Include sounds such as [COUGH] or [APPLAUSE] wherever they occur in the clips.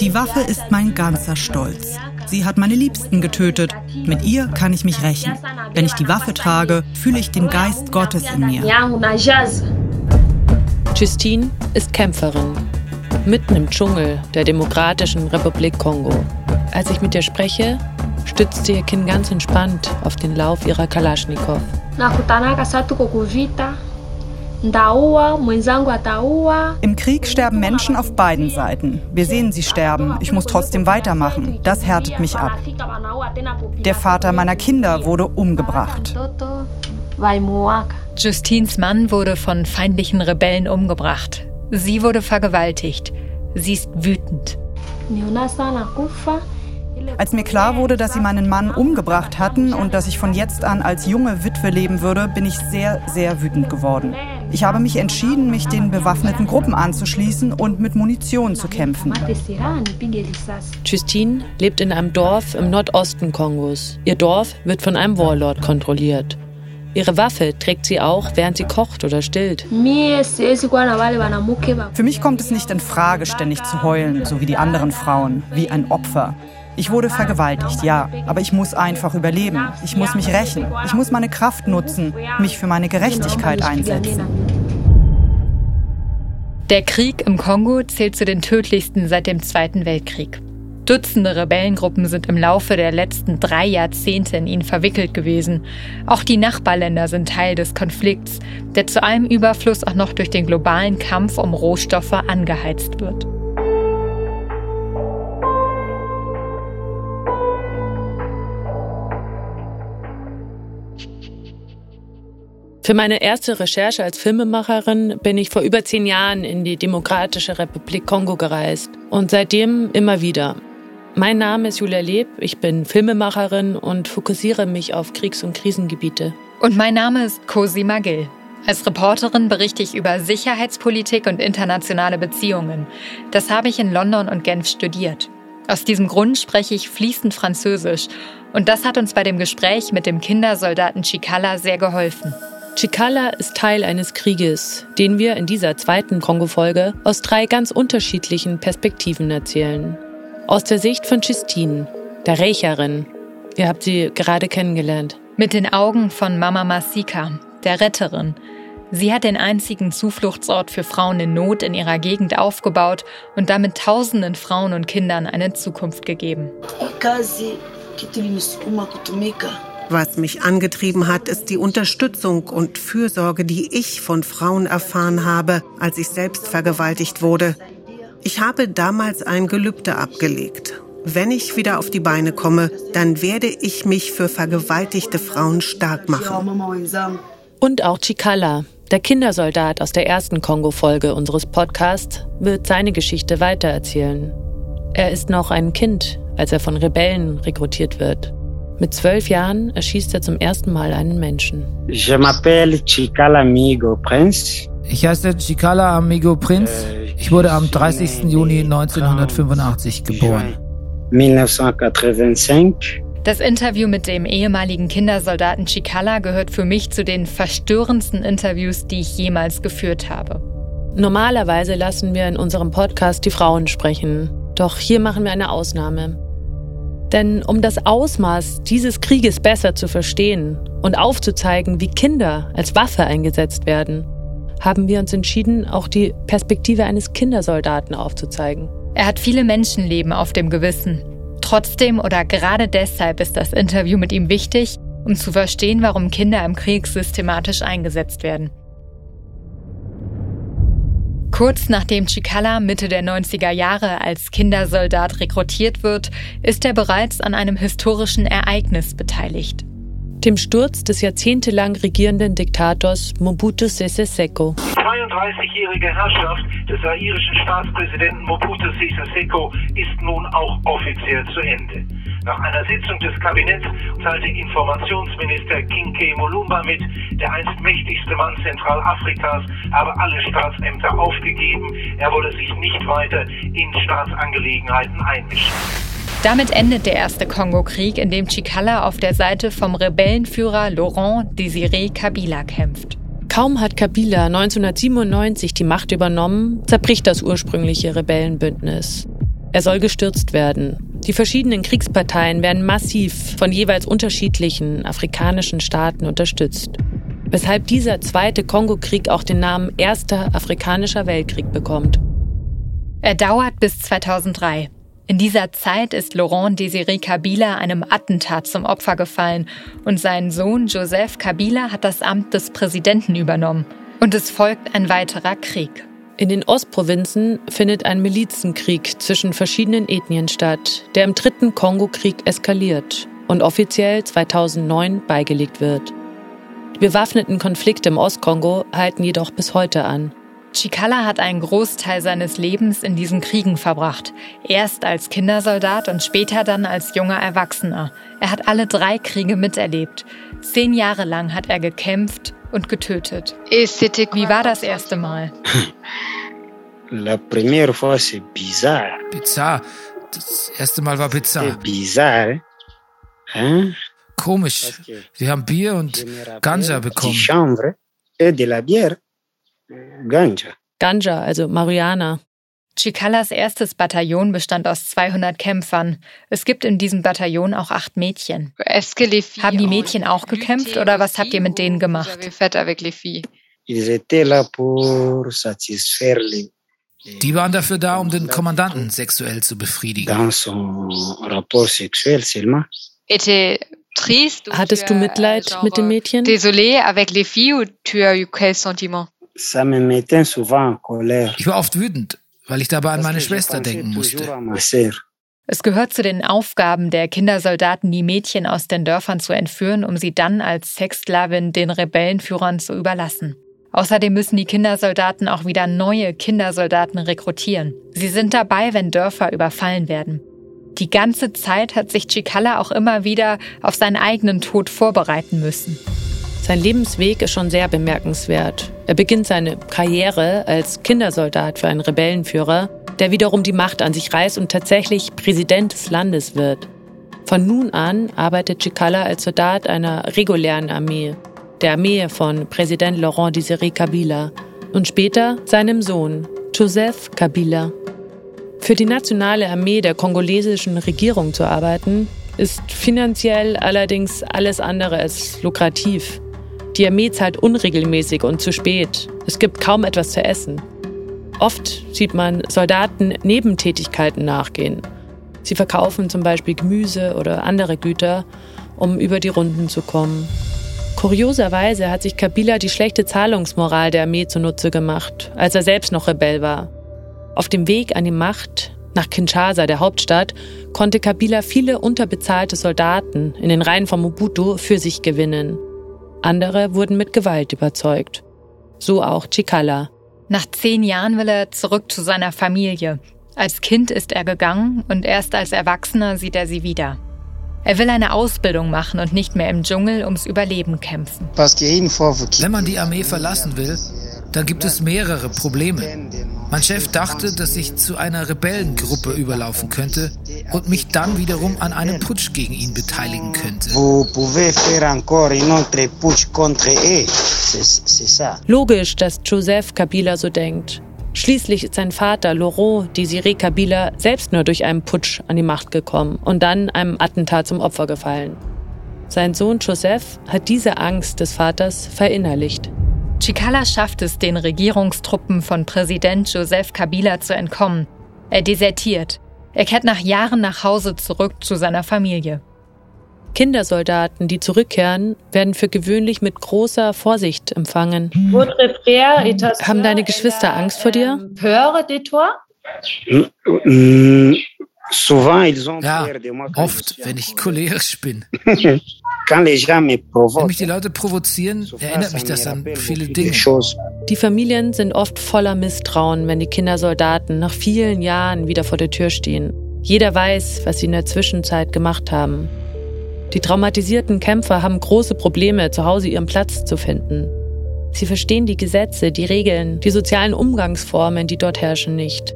Die Waffe ist mein ganzer Stolz. Sie hat meine Liebsten getötet. Mit ihr kann ich mich rächen. Wenn ich die Waffe trage, fühle ich den Geist Gottes in mir. Justine ist Kämpferin. Mitten im Dschungel der Demokratischen Republik Kongo. Als ich mit ihr spreche, stützt sie ihr Kinn ganz entspannt auf den Lauf ihrer Kalaschnikow. Im Krieg sterben Menschen auf beiden Seiten. Wir sehen sie sterben. Ich muss trotzdem weitermachen. Das härtet mich ab. Der Vater meiner Kinder wurde umgebracht. Justines Mann wurde von feindlichen Rebellen umgebracht. Sie wurde vergewaltigt. Sie ist wütend. Als mir klar wurde, dass sie meinen Mann umgebracht hatten und dass ich von jetzt an als junge Witwe leben würde, bin ich sehr, sehr wütend geworden. Ich habe mich entschieden, mich den bewaffneten Gruppen anzuschließen und mit Munition zu kämpfen. Justine lebt in einem Dorf im Nordosten Kongos. Ihr Dorf wird von einem Warlord kontrolliert. Ihre Waffe trägt sie auch, während sie kocht oder stillt. Für mich kommt es nicht in Frage, ständig zu heulen, so wie die anderen Frauen, wie ein Opfer. Ich wurde vergewaltigt, ja, aber ich muss einfach überleben. Ich muss mich rächen. Ich muss meine Kraft nutzen, mich für meine Gerechtigkeit einsetzen. Der Krieg im Kongo zählt zu den tödlichsten seit dem Zweiten Weltkrieg. Dutzende Rebellengruppen sind im Laufe der letzten drei Jahrzehnte in ihn verwickelt gewesen. Auch die Nachbarländer sind Teil des Konflikts, der zu einem Überfluss auch noch durch den globalen Kampf um Rohstoffe angeheizt wird. Für meine erste Recherche als Filmemacherin bin ich vor über zehn Jahren in die Demokratische Republik Kongo gereist und seitdem immer wieder. Mein Name ist Julia Leb, ich bin Filmemacherin und fokussiere mich auf Kriegs- und Krisengebiete. Und mein Name ist Cosi Magil. Als Reporterin berichte ich über Sicherheitspolitik und internationale Beziehungen. Das habe ich in London und Genf studiert. Aus diesem Grund spreche ich fließend Französisch und das hat uns bei dem Gespräch mit dem Kindersoldaten Chikala sehr geholfen. Chikala ist Teil eines Krieges, den wir in dieser zweiten Kongo-Folge aus drei ganz unterschiedlichen Perspektiven erzählen. Aus der Sicht von Justine, der Rächerin. Ihr habt sie gerade kennengelernt. Mit den Augen von Mama Masika, der Retterin. Sie hat den einzigen Zufluchtsort für Frauen in Not in ihrer Gegend aufgebaut und damit tausenden Frauen und Kindern eine Zukunft gegeben. Was mich angetrieben hat, ist die Unterstützung und Fürsorge, die ich von Frauen erfahren habe, als ich selbst vergewaltigt wurde. Ich habe damals ein Gelübde abgelegt. Wenn ich wieder auf die Beine komme, dann werde ich mich für vergewaltigte Frauen stark machen. Und auch Chikala, der Kindersoldat aus der ersten Kongo-Folge unseres Podcasts, wird seine Geschichte weitererzählen. Er ist noch ein Kind, als er von Rebellen rekrutiert wird. Mit zwölf Jahren erschießt er zum ersten Mal einen Menschen. Je m'appelle Chikala Amigo Prince. Ich heiße Chikala Amigo Prince. Äh, ich wurde am 30. Juni 1985 geboren. 1985. Das Interview mit dem ehemaligen Kindersoldaten Chikala gehört für mich zu den verstörendsten Interviews, die ich jemals geführt habe. Normalerweise lassen wir in unserem Podcast die Frauen sprechen. Doch hier machen wir eine Ausnahme. Denn um das Ausmaß dieses Krieges besser zu verstehen und aufzuzeigen, wie Kinder als Waffe eingesetzt werden, haben wir uns entschieden, auch die Perspektive eines Kindersoldaten aufzuzeigen. Er hat viele Menschenleben auf dem Gewissen. Trotzdem oder gerade deshalb ist das Interview mit ihm wichtig, um zu verstehen, warum Kinder im Krieg systematisch eingesetzt werden. Kurz nachdem Chikala Mitte der 90er Jahre als Kindersoldat rekrutiert wird, ist er bereits an einem historischen Ereignis beteiligt dem Sturz des jahrzehntelang regierenden Diktators Mobutu Sese Seko. Die 32-jährige Herrschaft des zairischen Staatspräsidenten Mobutu Sese Seko ist nun auch offiziell zu Ende. Nach einer Sitzung des Kabinetts teilte Informationsminister Kinke Mulumba mit, der einst mächtigste Mann Zentralafrikas habe alle Staatsämter aufgegeben, er wolle sich nicht weiter in Staatsangelegenheiten einmischen. Damit endet der erste Kongo-Krieg, in dem Chikala auf der Seite vom Rebellenführer Laurent Désiré Kabila kämpft. Kaum hat Kabila 1997 die Macht übernommen, zerbricht das ursprüngliche Rebellenbündnis. Er soll gestürzt werden. Die verschiedenen Kriegsparteien werden massiv von jeweils unterschiedlichen afrikanischen Staaten unterstützt. Weshalb dieser zweite Kongo-Krieg auch den Namen Erster Afrikanischer Weltkrieg bekommt. Er dauert bis 2003. In dieser Zeit ist Laurent Désiré Kabila einem Attentat zum Opfer gefallen und sein Sohn Joseph Kabila hat das Amt des Präsidenten übernommen. Und es folgt ein weiterer Krieg. In den Ostprovinzen findet ein Milizenkrieg zwischen verschiedenen Ethnien statt, der im dritten Kongo-Krieg eskaliert und offiziell 2009 beigelegt wird. Die bewaffneten Konflikte im Ostkongo halten jedoch bis heute an. Chikala hat einen Großteil seines Lebens in diesen Kriegen verbracht. Erst als Kindersoldat und später dann als junger Erwachsener. Er hat alle drei Kriege miterlebt. Zehn Jahre lang hat er gekämpft und getötet. Wie war das erste Mal? [LAUGHS] La première fois, c'est bizarre. Bizarre. Das erste Mal war bizarr. Bizarre. Hein? Komisch. Wir haben Bier und Ganja bekommen. Chambre et de la bière. Ganja. Ganja, also Mariana. Chikalas erstes Bataillon bestand aus 200 Kämpfern. Es gibt in diesem Bataillon auch acht Mädchen. Haben die Mädchen auch gekämpft oder was habt ihr mit denen gemacht? Die waren dafür da, um den Kommandanten sexuell zu befriedigen. Hattest du Mitleid mit den Mädchen? Désolé, avec les filles ou tu as eu quel sentiment? Ich war oft wütend, weil ich dabei an meine Schwester denken musste. Es gehört zu den Aufgaben der Kindersoldaten, die Mädchen aus den Dörfern zu entführen, um sie dann als Sexsklavin den Rebellenführern zu überlassen. Außerdem müssen die Kindersoldaten auch wieder neue Kindersoldaten rekrutieren. Sie sind dabei, wenn Dörfer überfallen werden. Die ganze Zeit hat sich Chikala auch immer wieder auf seinen eigenen Tod vorbereiten müssen. Sein Lebensweg ist schon sehr bemerkenswert. Er beginnt seine Karriere als Kindersoldat für einen Rebellenführer, der wiederum die Macht an sich reißt und tatsächlich Präsident des Landes wird. Von nun an arbeitet Chikala als Soldat einer regulären Armee, der Armee von Präsident Laurent Désiré Kabila und später seinem Sohn Joseph Kabila. Für die nationale Armee der kongolesischen Regierung zu arbeiten, ist finanziell allerdings alles andere als lukrativ. Die Armee zahlt unregelmäßig und zu spät. Es gibt kaum etwas zu essen. Oft sieht man Soldaten Nebentätigkeiten nachgehen. Sie verkaufen zum Beispiel Gemüse oder andere Güter, um über die Runden zu kommen. Kurioserweise hat sich Kabila die schlechte Zahlungsmoral der Armee zunutze gemacht, als er selbst noch Rebell war. Auf dem Weg an die Macht nach Kinshasa, der Hauptstadt, konnte Kabila viele unterbezahlte Soldaten in den Reihen von Mobutu für sich gewinnen. Andere wurden mit Gewalt überzeugt. So auch Chikala. Nach zehn Jahren will er zurück zu seiner Familie. Als Kind ist er gegangen und erst als Erwachsener sieht er sie wieder. Er will eine Ausbildung machen und nicht mehr im Dschungel ums Überleben kämpfen. Wenn man die Armee verlassen will, dann gibt es mehrere Probleme. Mein Chef dachte, dass ich zu einer Rebellengruppe überlaufen könnte und mich dann wiederum an einem Putsch gegen ihn beteiligen könnte. Logisch, dass Joseph Kabila so denkt. Schließlich ist sein Vater Laurent Désiré Kabila selbst nur durch einen Putsch an die Macht gekommen und dann einem Attentat zum Opfer gefallen. Sein Sohn Joseph hat diese Angst des Vaters verinnerlicht. Chikala schafft es, den Regierungstruppen von Präsident Joseph Kabila zu entkommen. Er desertiert. Er kehrt nach Jahren nach Hause zurück zu seiner Familie. Kindersoldaten, die zurückkehren, werden für gewöhnlich mit großer Vorsicht empfangen. Haben deine Geschwister Angst vor dir? Ja, oft, wenn ich cholerisch bin. [LAUGHS] Wenn mich die Leute provozieren, erinnert mich das an viele Dinge. Die Familien sind oft voller Misstrauen, wenn die Kindersoldaten nach vielen Jahren wieder vor der Tür stehen. Jeder weiß, was sie in der Zwischenzeit gemacht haben. Die traumatisierten Kämpfer haben große Probleme, zu Hause ihren Platz zu finden. Sie verstehen die Gesetze, die Regeln, die sozialen Umgangsformen, die dort herrschen, nicht.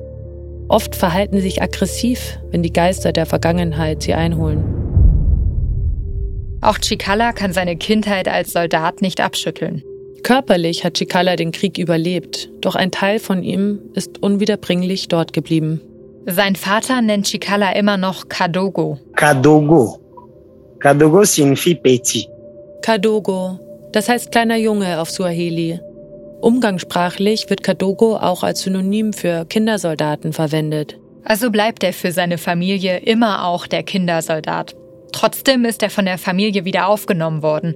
Oft verhalten sie sich aggressiv, wenn die Geister der Vergangenheit sie einholen. Auch Chikala kann seine Kindheit als Soldat nicht abschütteln. Körperlich hat Chikala den Krieg überlebt, doch ein Teil von ihm ist unwiederbringlich dort geblieben. Sein Vater nennt Chikala immer noch Kadogo. Kadogo. Kadogo signifie petit. Kadogo, das heißt kleiner Junge auf Suaheli. Umgangssprachlich wird Kadogo auch als Synonym für Kindersoldaten verwendet. Also bleibt er für seine Familie immer auch der Kindersoldat. Trotzdem ist er von der Familie wieder aufgenommen worden.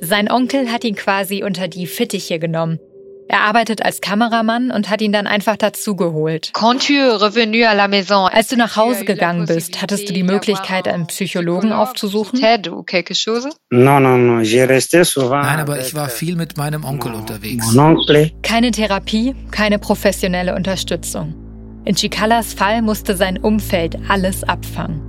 Sein Onkel hat ihn quasi unter die Fittiche genommen. Er arbeitet als Kameramann und hat ihn dann einfach dazugeholt. Als du nach Hause gegangen bist, hattest du die Möglichkeit, einen Psychologen aufzusuchen? Nein, aber ich war viel mit meinem Onkel unterwegs. Keine Therapie, keine professionelle Unterstützung. In Chikalas Fall musste sein Umfeld alles abfangen.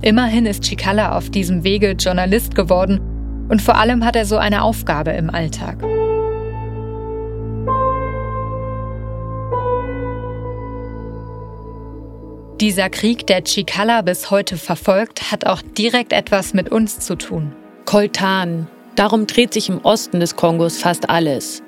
Immerhin ist Chikala auf diesem Wege Journalist geworden und vor allem hat er so eine Aufgabe im Alltag. Dieser Krieg, der Chikala bis heute verfolgt, hat auch direkt etwas mit uns zu tun. Koltan. Darum dreht sich im Osten des Kongos fast alles.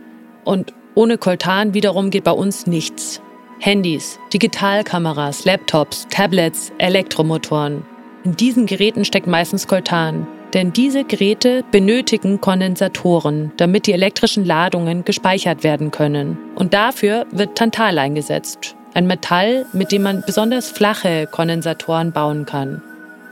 Und ohne Koltan wiederum geht bei uns nichts. Handys, Digitalkameras, Laptops, Tablets, Elektromotoren. In diesen Geräten steckt meistens Koltan. Denn diese Geräte benötigen Kondensatoren, damit die elektrischen Ladungen gespeichert werden können. Und dafür wird Tantal eingesetzt. Ein Metall, mit dem man besonders flache Kondensatoren bauen kann.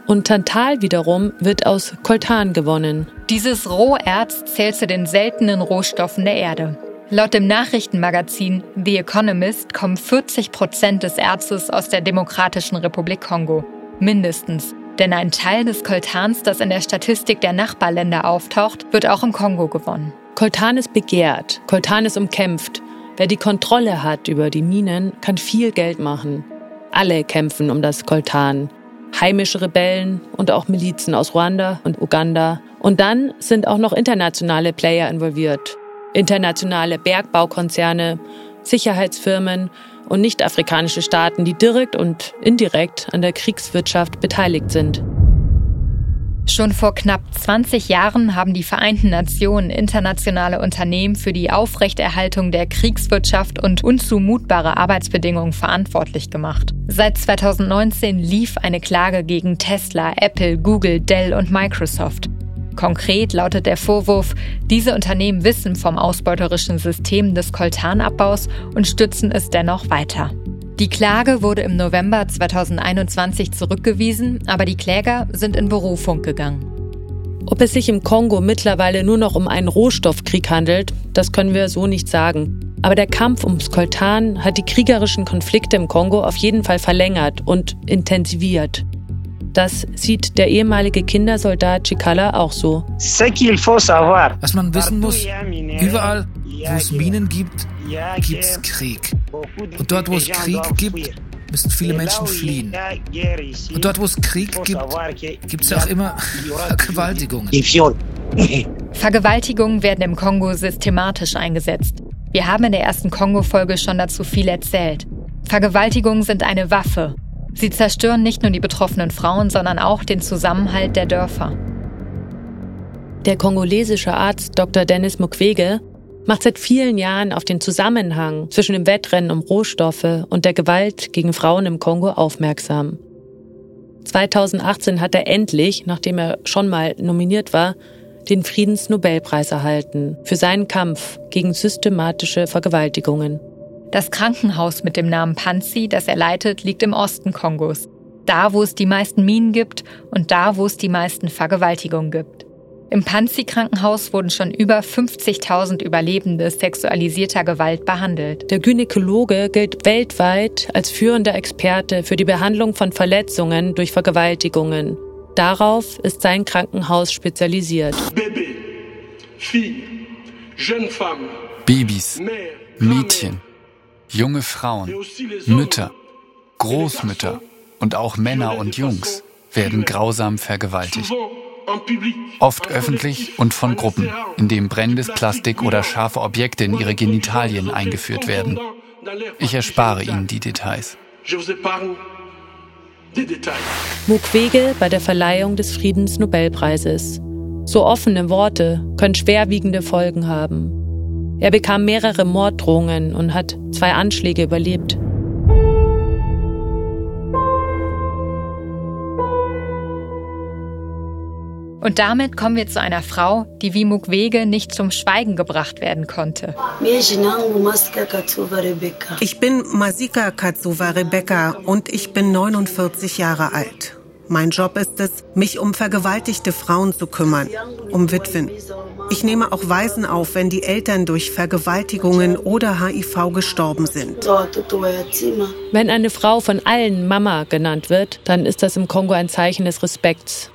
Und Tantal wiederum wird aus Koltan gewonnen. Dieses Roherz zählt zu den seltenen Rohstoffen der Erde. Laut dem Nachrichtenmagazin The Economist kommen 40 Prozent des Erzes aus der Demokratischen Republik Kongo. Mindestens. Denn ein Teil des Koltans, das in der Statistik der Nachbarländer auftaucht, wird auch im Kongo gewonnen. Koltan ist begehrt, Koltan ist umkämpft. Wer die Kontrolle hat über die Minen, kann viel Geld machen. Alle kämpfen um das Koltan. Heimische Rebellen und auch Milizen aus Ruanda und Uganda. Und dann sind auch noch internationale Player involviert. Internationale Bergbaukonzerne, Sicherheitsfirmen und nicht-afrikanische Staaten, die direkt und indirekt an der Kriegswirtschaft beteiligt sind. Schon vor knapp 20 Jahren haben die Vereinten Nationen internationale Unternehmen für die Aufrechterhaltung der Kriegswirtschaft und unzumutbare Arbeitsbedingungen verantwortlich gemacht. Seit 2019 lief eine Klage gegen Tesla, Apple, Google, Dell und Microsoft. Konkret lautet der Vorwurf, diese Unternehmen wissen vom ausbeuterischen System des Koltanabbaus und stützen es dennoch weiter. Die Klage wurde im November 2021 zurückgewiesen, aber die Kläger sind in Berufung gegangen. Ob es sich im Kongo mittlerweile nur noch um einen Rohstoffkrieg handelt, das können wir so nicht sagen. Aber der Kampf ums Koltan hat die kriegerischen Konflikte im Kongo auf jeden Fall verlängert und intensiviert. Das sieht der ehemalige Kindersoldat Chikala auch so. Was man wissen muss, überall, wo es Minen gibt, gibt es Krieg. Und dort, wo es Krieg gibt, müssen viele Menschen fliehen. Und dort, wo es Krieg gibt, gibt es auch immer [LAUGHS] Vergewaltigungen. [LAUGHS] Vergewaltigungen werden im Kongo systematisch eingesetzt. Wir haben in der ersten Kongo-Folge schon dazu viel erzählt. Vergewaltigungen sind eine Waffe Sie zerstören nicht nur die betroffenen Frauen, sondern auch den Zusammenhalt der Dörfer. Der kongolesische Arzt Dr. Dennis Mukwege macht seit vielen Jahren auf den Zusammenhang zwischen dem Wettrennen um Rohstoffe und der Gewalt gegen Frauen im Kongo aufmerksam. 2018 hat er endlich, nachdem er schon mal nominiert war, den Friedensnobelpreis erhalten für seinen Kampf gegen systematische Vergewaltigungen. Das Krankenhaus mit dem Namen Panzi, das er leitet, liegt im Osten Kongos. Da, wo es die meisten Minen gibt und da, wo es die meisten Vergewaltigungen gibt. Im Panzi-Krankenhaus wurden schon über 50.000 Überlebende sexualisierter Gewalt behandelt. Der Gynäkologe gilt weltweit als führender Experte für die Behandlung von Verletzungen durch Vergewaltigungen. Darauf ist sein Krankenhaus spezialisiert. Babys, Mädchen, junge Frauen, Mütter, Großmütter und auch Männer und Jungs werden grausam vergewaltigt. Oft öffentlich und von Gruppen, in denen brennendes Plastik oder scharfe Objekte in ihre Genitalien eingeführt werden. Ich erspare Ihnen die Details. Mukwege bei der Verleihung des Friedensnobelpreises. So offene Worte können schwerwiegende Folgen haben. Er bekam mehrere Morddrohungen und hat zwei Anschläge überlebt. Und damit kommen wir zu einer Frau, die wie Mukwege nicht zum Schweigen gebracht werden konnte. Ich bin Masika Katsuva Rebecca und ich bin 49 Jahre alt. Mein Job ist es, mich um vergewaltigte Frauen zu kümmern, um Witwen. Ich nehme auch Waisen auf, wenn die Eltern durch Vergewaltigungen oder HIV gestorben sind. Wenn eine Frau von allen Mama genannt wird, dann ist das im Kongo ein Zeichen des Respekts.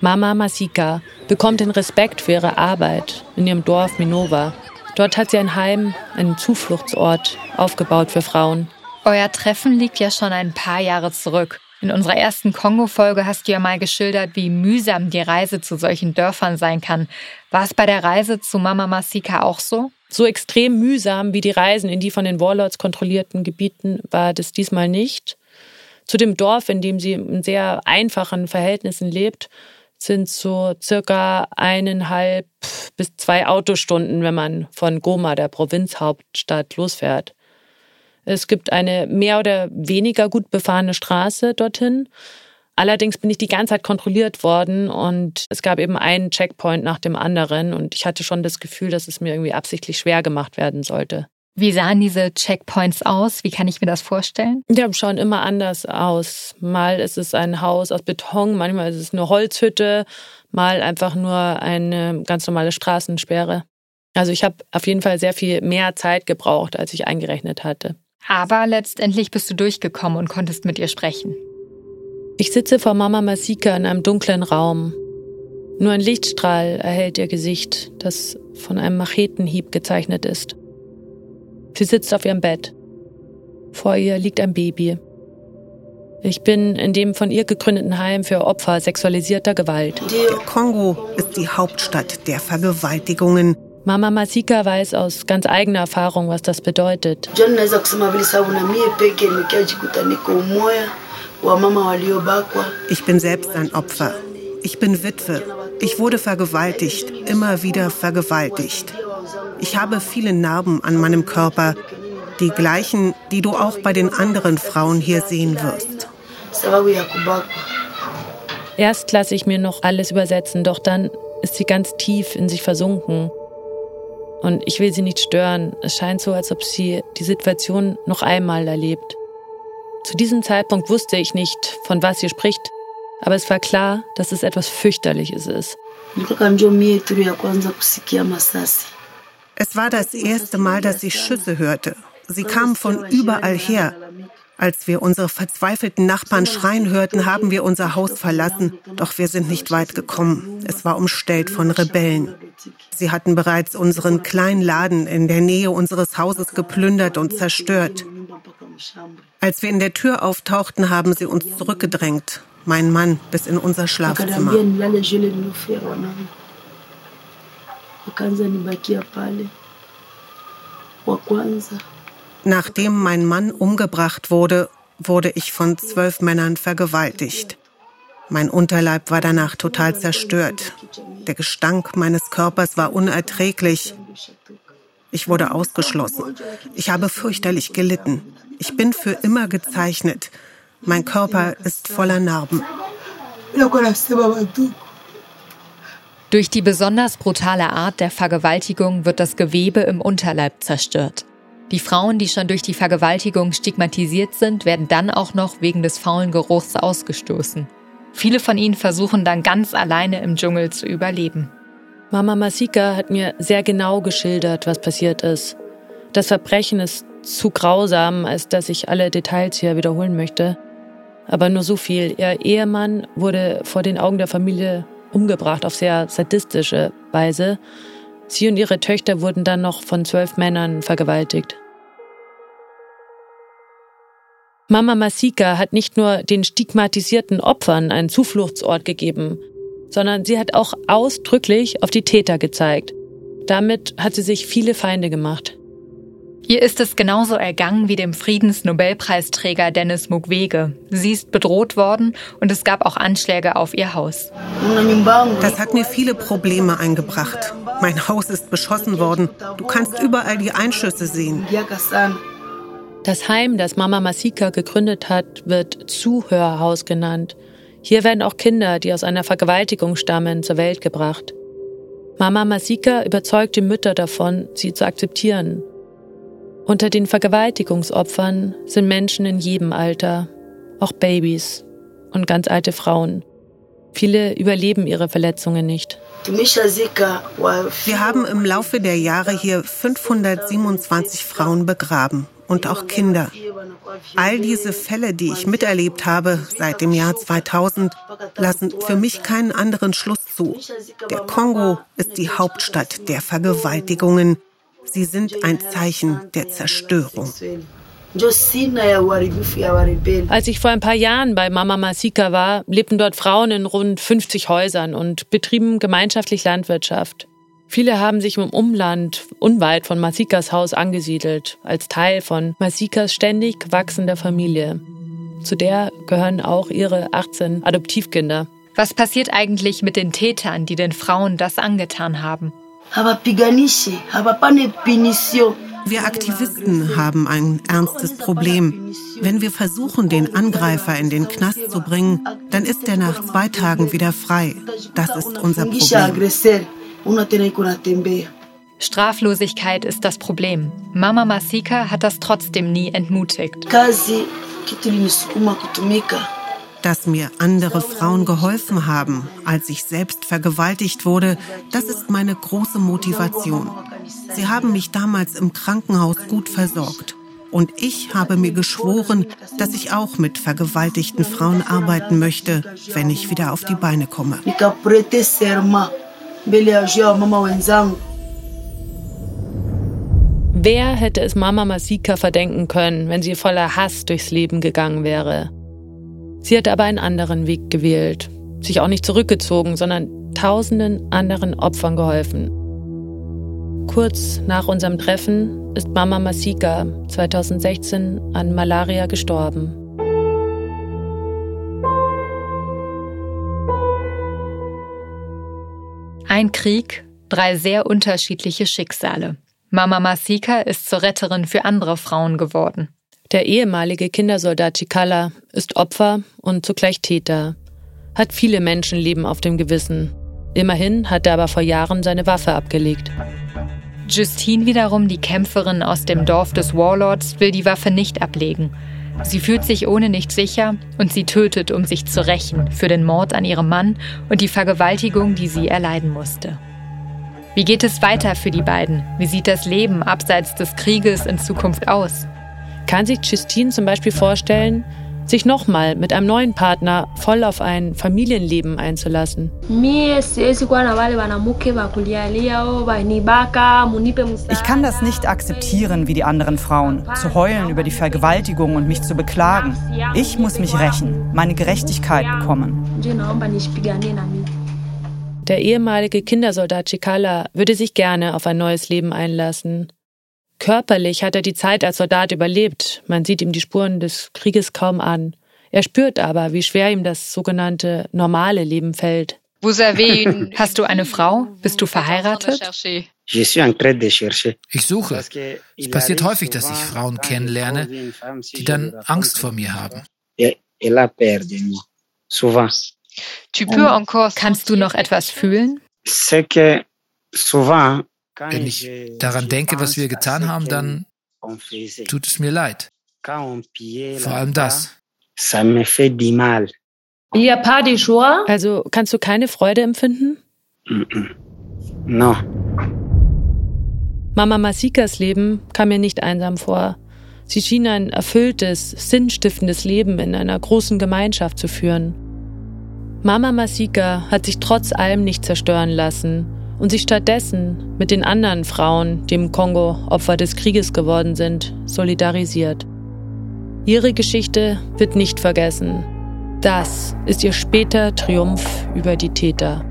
Mama Masika bekommt den Respekt für ihre Arbeit in ihrem Dorf Minova. Dort hat sie ein Heim, einen Zufluchtsort aufgebaut für Frauen. Euer Treffen liegt ja schon ein paar Jahre zurück. In unserer ersten Kongo-Folge hast du ja mal geschildert, wie mühsam die Reise zu solchen Dörfern sein kann. War es bei der Reise zu Mama Masika auch so? So extrem mühsam wie die Reisen in die von den Warlords kontrollierten Gebieten war das diesmal nicht. Zu dem Dorf, in dem sie in sehr einfachen Verhältnissen lebt, sind so circa eineinhalb bis zwei Autostunden, wenn man von Goma, der Provinzhauptstadt, losfährt. Es gibt eine mehr oder weniger gut befahrene Straße dorthin. Allerdings bin ich die ganze Zeit kontrolliert worden und es gab eben einen Checkpoint nach dem anderen und ich hatte schon das Gefühl, dass es mir irgendwie absichtlich schwer gemacht werden sollte. Wie sahen diese Checkpoints aus? Wie kann ich mir das vorstellen? Die schauen immer anders aus. Mal ist es ein Haus aus Beton, manchmal ist es eine Holzhütte, mal einfach nur eine ganz normale Straßensperre. Also ich habe auf jeden Fall sehr viel mehr Zeit gebraucht, als ich eingerechnet hatte. Aber letztendlich bist du durchgekommen und konntest mit ihr sprechen. Ich sitze vor Mama Masika in einem dunklen Raum. Nur ein Lichtstrahl erhellt ihr Gesicht, das von einem Machetenhieb gezeichnet ist. Sie sitzt auf ihrem Bett. Vor ihr liegt ein Baby. Ich bin in dem von ihr gegründeten Heim für Opfer sexualisierter Gewalt. Der Kongo ist die Hauptstadt der Vergewaltigungen. Mama Masika weiß aus ganz eigener Erfahrung, was das bedeutet. Ich bin selbst ein Opfer. Ich bin Witwe. Ich wurde vergewaltigt, immer wieder vergewaltigt. Ich habe viele Narben an meinem Körper, die gleichen, die du auch bei den anderen Frauen hier sehen wirst. Erst lasse ich mir noch alles übersetzen, doch dann ist sie ganz tief in sich versunken. Und ich will sie nicht stören. Es scheint so, als ob sie die Situation noch einmal erlebt. Zu diesem Zeitpunkt wusste ich nicht, von was sie spricht, aber es war klar, dass es etwas fürchterliches ist. Es war das erste Mal, dass ich Schüsse hörte. Sie kamen von überall her. Als wir unsere verzweifelten Nachbarn schreien hörten, haben wir unser Haus verlassen, doch wir sind nicht weit gekommen. Es war umstellt von Rebellen. Sie hatten bereits unseren kleinen Laden in der Nähe unseres Hauses geplündert und zerstört. Als wir in der Tür auftauchten, haben sie uns zurückgedrängt, mein Mann bis in unser Schlafzimmer wakaanza nibakia pale wa kwanza. Nachdem mein Mann umgebracht wurde, wurde ich von zwölf Männern vergewaltigt. Mein Unterleib war danach total zerstört. Der Gestank meines Körpers war unerträglich. Ich wurde ausgeschlossen. Ich habe fürchterlich gelitten. Ich bin für immer gezeichnet. Mein Körper ist voller Narben. Durch die besonders brutale Art der Vergewaltigung wird das Gewebe im Unterleib zerstört. Die Frauen, die schon durch die Vergewaltigung stigmatisiert sind, werden dann auch noch wegen des faulen Geruchs ausgestoßen. Viele von ihnen versuchen dann ganz alleine im Dschungel zu überleben. Mama Masika hat mir sehr genau geschildert, was passiert ist. Das Verbrechen ist zu grausam, als dass ich alle Details hier wiederholen möchte. Aber nur so viel. Ihr Ehemann wurde vor den Augen der Familie umgebracht auf sehr sadistische Weise. Sie und ihre Töchter wurden dann noch von zwölf Männern vergewaltigt. Mama Masika hat nicht nur den stigmatisierten Opfern einen Zufluchtsort gegeben, sondern sie hat auch ausdrücklich auf die Täter gezeigt. Damit hat sie sich viele Feinde gemacht. Ihr ist es genauso ergangen wie dem Friedensnobelpreisträger Dennis Mukwege. Sie ist bedroht worden und es gab auch Anschläge auf ihr Haus. Das hat mir viele Probleme eingebracht. Mein Haus ist beschossen worden. Du kannst überall die Einschüsse sehen. Das Heim, das Mama Masika gegründet hat, wird Zuhörhaus genannt. Hier werden auch Kinder, die aus einer Vergewaltigung stammen, zur Welt gebracht. Mama Masika überzeugt die Mütter davon, sie zu akzeptieren. Unter den Vergewaltigungsopfern sind Menschen in jedem Alter, auch Babys und ganz alte Frauen. Viele überleben ihre Verletzungen nicht. Wir haben im Laufe der Jahre hier 527 Frauen begraben und auch Kinder. All diese Fälle, die ich miterlebt habe seit dem Jahr 2000, lassen für mich keinen anderen Schluss zu. Der Kongo ist die Hauptstadt der Vergewaltigungen. Sie sind ein Zeichen der Zerstörung. Als ich vor ein paar Jahren bei Mama Masika war, lebten dort Frauen in rund 50 Häusern und betrieben gemeinschaftlich Landwirtschaft. Viele haben sich im Umland unweit von Masikas Haus angesiedelt, als Teil von Masikas ständig wachsender Familie. Zu der gehören auch ihre 18 Adoptivkinder. Was passiert eigentlich mit den Tätern, die den Frauen das angetan haben? Wir Aktivisten haben ein ernstes Problem. Wenn wir versuchen, den Angreifer in den Knast zu bringen, dann ist er nach zwei Tagen wieder frei. Das ist unser Problem. Straflosigkeit ist das Problem. Mama Masika hat das trotzdem nie entmutigt. Dass mir andere Frauen geholfen haben, als ich selbst vergewaltigt wurde, das ist meine große Motivation. Sie haben mich damals im Krankenhaus gut versorgt. Und ich habe mir geschworen, dass ich auch mit vergewaltigten Frauen arbeiten möchte, wenn ich wieder auf die Beine komme. Wer hätte es Mama Masika verdenken können, wenn sie voller Hass durchs Leben gegangen wäre? Sie hat aber einen anderen Weg gewählt, sich auch nicht zurückgezogen, sondern tausenden anderen Opfern geholfen. Kurz nach unserem Treffen ist Mama Masika 2016 an Malaria gestorben. Ein Krieg, drei sehr unterschiedliche Schicksale. Mama Masika ist zur Retterin für andere Frauen geworden. Der ehemalige Kindersoldat Chikala ist Opfer und zugleich Täter, hat viele Menschenleben auf dem Gewissen. Immerhin hat er aber vor Jahren seine Waffe abgelegt. Justine wiederum, die Kämpferin aus dem Dorf des Warlords, will die Waffe nicht ablegen. Sie fühlt sich ohne nicht sicher und sie tötet, um sich zu rächen für den Mord an ihrem Mann und die Vergewaltigung, die sie erleiden musste. Wie geht es weiter für die beiden? Wie sieht das Leben abseits des Krieges in Zukunft aus? Kann sich Justine zum Beispiel vorstellen, sich nochmal mit einem neuen Partner voll auf ein Familienleben einzulassen. Ich kann das nicht akzeptieren wie die anderen Frauen, zu heulen über die Vergewaltigung und mich zu beklagen. Ich muss mich rächen, meine Gerechtigkeit bekommen. Der ehemalige Kindersoldat Chikala würde sich gerne auf ein neues Leben einlassen. Körperlich hat er die Zeit als Soldat überlebt. Man sieht ihm die Spuren des Krieges kaum an. Er spürt aber, wie schwer ihm das sogenannte normale Leben fällt. [LAUGHS] Hast du eine Frau? Bist du verheiratet? Ich suche. Es passiert häufig, dass ich Frauen kennenlerne, die dann Angst vor mir haben. Kannst du noch etwas fühlen? Wenn ich daran denke, was wir getan haben, dann tut es mir leid. Vor allem das. Also kannst du keine Freude empfinden? No. Mama Masikas Leben kam mir nicht einsam vor. Sie schien ein erfülltes, sinnstiftendes Leben in einer großen Gemeinschaft zu führen. Mama Masika hat sich trotz allem nicht zerstören lassen und sich stattdessen mit den anderen Frauen, die im Kongo Opfer des Krieges geworden sind, solidarisiert. Ihre Geschichte wird nicht vergessen. Das ist ihr später Triumph über die Täter.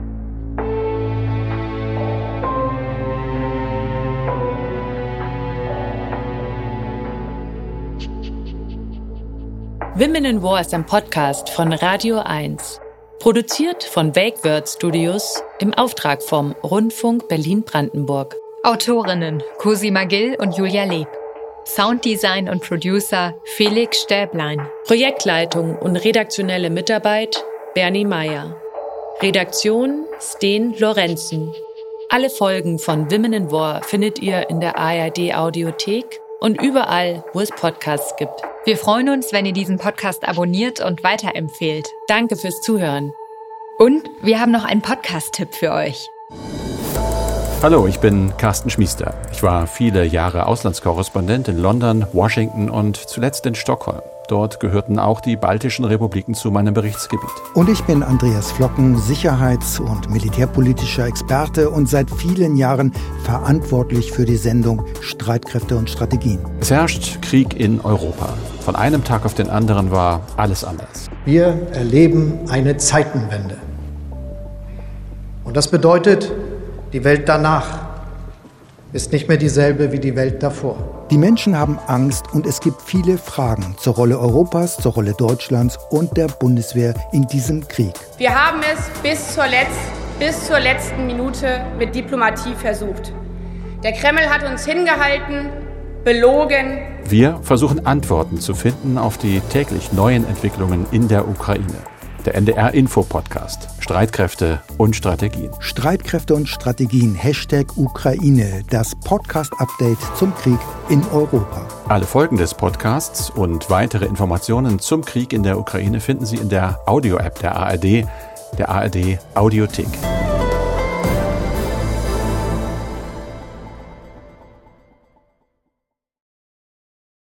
Women in War ist ein Podcast von Radio 1. Produziert von Wakeword Studios im Auftrag vom Rundfunk Berlin-Brandenburg. Autorinnen Cosima Gill und Julia Leb. Sounddesign und Producer Felix Stäblein. Projektleitung und redaktionelle Mitarbeit Bernie Meyer. Redaktion Sten Lorenzen. Alle Folgen von Women in War findet ihr in der ARD Audiothek und überall, wo es Podcasts gibt. Wir freuen uns, wenn ihr diesen Podcast abonniert und weiterempfehlt. Danke fürs Zuhören. Und wir haben noch einen Podcast-Tipp für euch. Hallo, ich bin Carsten Schmiester. Ich war viele Jahre Auslandskorrespondent in London, Washington und zuletzt in Stockholm. Dort gehörten auch die baltischen Republiken zu meinem Berichtsgebiet. Und ich bin Andreas Flocken, Sicherheits- und militärpolitischer Experte und seit vielen Jahren verantwortlich für die Sendung Streitkräfte und Strategien. Es herrscht Krieg in Europa. Von einem Tag auf den anderen war alles anders. Wir erleben eine Zeitenwende. Und das bedeutet, die Welt danach ist nicht mehr dieselbe wie die Welt davor. Die Menschen haben Angst und es gibt viele Fragen zur Rolle Europas, zur Rolle Deutschlands und der Bundeswehr in diesem Krieg. Wir haben es bis zur, Letz bis zur letzten Minute mit Diplomatie versucht. Der Kreml hat uns hingehalten, belogen. Wir versuchen Antworten zu finden auf die täglich neuen Entwicklungen in der Ukraine. Der NDR-Info-Podcast. Streitkräfte und Strategien. Streitkräfte und Strategien. Hashtag Ukraine. Das Podcast-Update zum Krieg in Europa. Alle Folgen des Podcasts und weitere Informationen zum Krieg in der Ukraine finden Sie in der Audio-App der ARD, der ARD Audiothek.